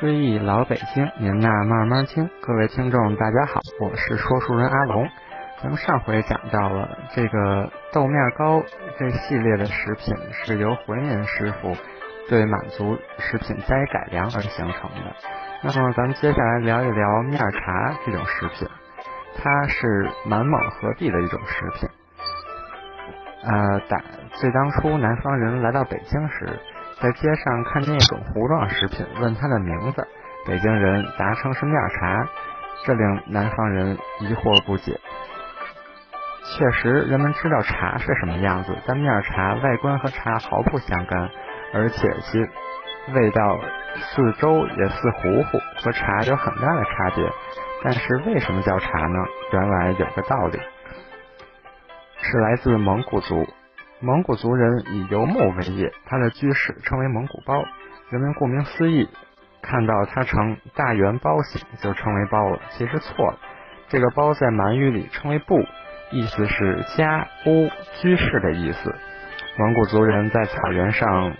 追忆老北京，您呐慢慢听。各位听众，大家好，我是说书人阿龙。咱们上回讲到了这个豆面糕这系列的食品是由回民师傅对满族食品加以改良而形成的。那么咱们接下来聊一聊面茶这种食品，它是满蒙合璧的一种食品。呃，打最当初南方人来到北京时。在街上看见一种糊状食品，问它的名字，北京人答称是面茶，这令南方人疑惑不解。确实，人们知道茶是什么样子，但面茶外观和茶毫不相干，而且其味道似粥也似糊糊，和茶有很大的差别。但是为什么叫茶呢？原来有个道理，是来自蒙古族。蒙古族人以游牧为业，他的居室称为蒙古包。人们顾名思义，看到它呈大圆包形就称为包了。其实错了，这个包在满语里称为布，意思是家、屋、居室的意思。蒙古族人在草原上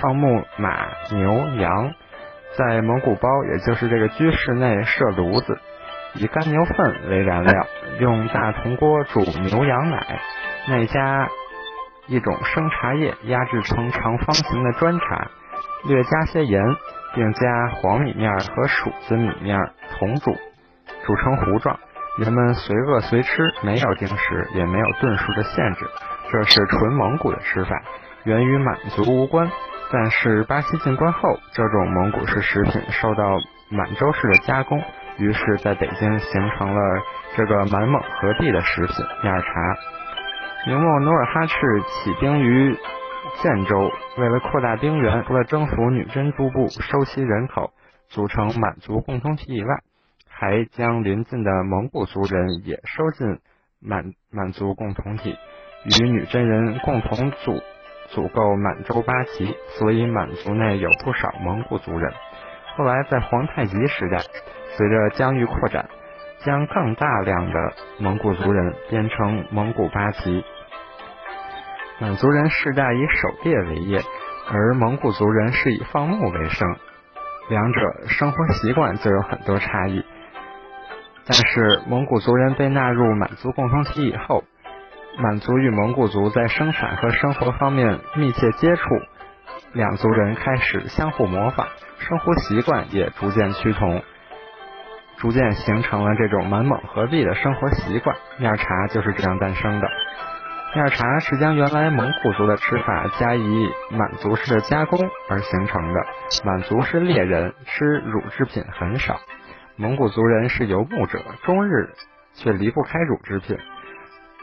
放牧马、牛、羊，在蒙古包，也就是这个居室内设炉子，以干牛粪为燃料，用大铜锅煮牛羊奶，内加。一种生茶叶压制成长方形的砖茶，略加些盐，并加黄米面和黍子米面同煮，煮成糊状。人们随饿随吃，没有定时，也没有顿数的限制。这是纯蒙古的吃法，源于满族无关。但是巴西进关后，这种蒙古式食品受到满洲式的加工，于是在北京形成了这个满蒙合璧的食品面茶。明末努尔哈赤起兵于建州，为了扩大兵源，除了征服女真诸部、收其人口，组成满族共同体以外，还将邻近的蒙古族人也收进满满族共同体，与女真人共同组组构满洲八旗，所以满族内有不少蒙古族人。后来在皇太极时代，随着疆域扩展，将更大量的蒙古族人编成蒙古八旗。满族人世代以狩猎为业，而蒙古族人是以放牧为生，两者生活习惯就有很多差异。但是蒙古族人被纳入满族共同体以后，满族与蒙古族在生产和生活方面密切接触，两族人开始相互模仿，生活习惯也逐渐趋同，逐渐形成了这种满蒙合璧的生活习惯。面茶就是这样诞生的。面茶是将原来蒙古族的吃法加以满族式的加工而形成的。满族是猎人，吃乳制品很少；蒙古族人是游牧者，终日却离不开乳制品。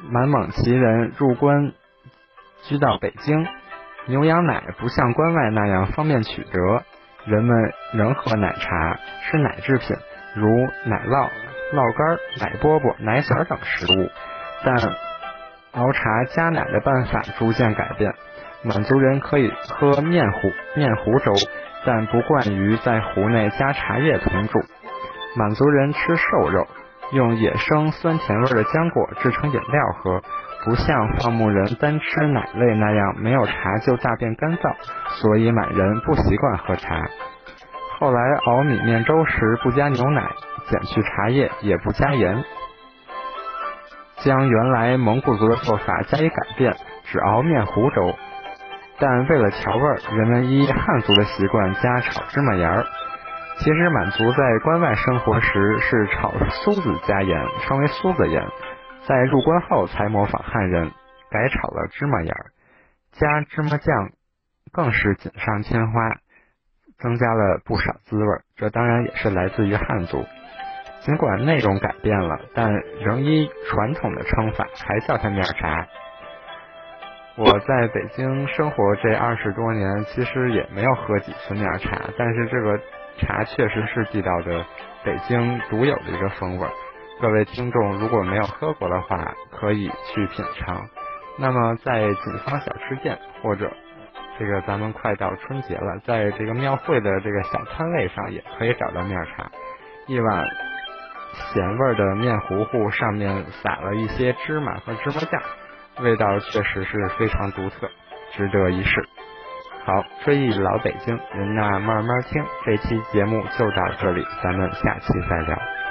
满蒙旗人入关居到北京，牛羊奶不像关外那样方便取得，人们仍喝奶茶，吃奶制品，如奶酪、酪干、奶饽饽、奶卷等食物，但。熬茶加奶的办法逐渐改变，满族人可以喝面糊面糊粥，但不惯于在壶内加茶叶同煮。满族人吃瘦肉，用野生酸甜味的浆果制成饮料喝，不像放牧人单吃奶类那样没有茶就大便干燥，所以满人不习惯喝茶。后来熬米面粥时不加牛奶，减去茶叶，也不加盐。将原来蒙古族的做法加以改变，只熬面糊粥，但为了调味，人们依汉族的习惯加炒芝麻盐儿。其实满族在关外生活时是炒苏子加盐，称为苏子盐，在入关后才模仿汉人改炒了芝麻盐儿，加芝麻酱更是锦上添花，增加了不少滋味。这当然也是来自于汉族。尽管内容改变了，但仍依传统的称法，还叫它面茶。我在北京生活这二十多年，其实也没有喝几次面茶，但是这个茶确实是地道的北京独有的一个风味。各位听众如果没有喝过的话，可以去品尝。那么在锦芳小吃店，或者这个咱们快到春节了，在这个庙会的这个小摊位上，也可以找到面茶，一碗。咸味的面糊糊上面撒了一些芝麻和芝麻酱，味道确实是非常独特，值得一试。好，追忆老北京，您呐慢慢听。这期节目就到这里，咱们下期再聊。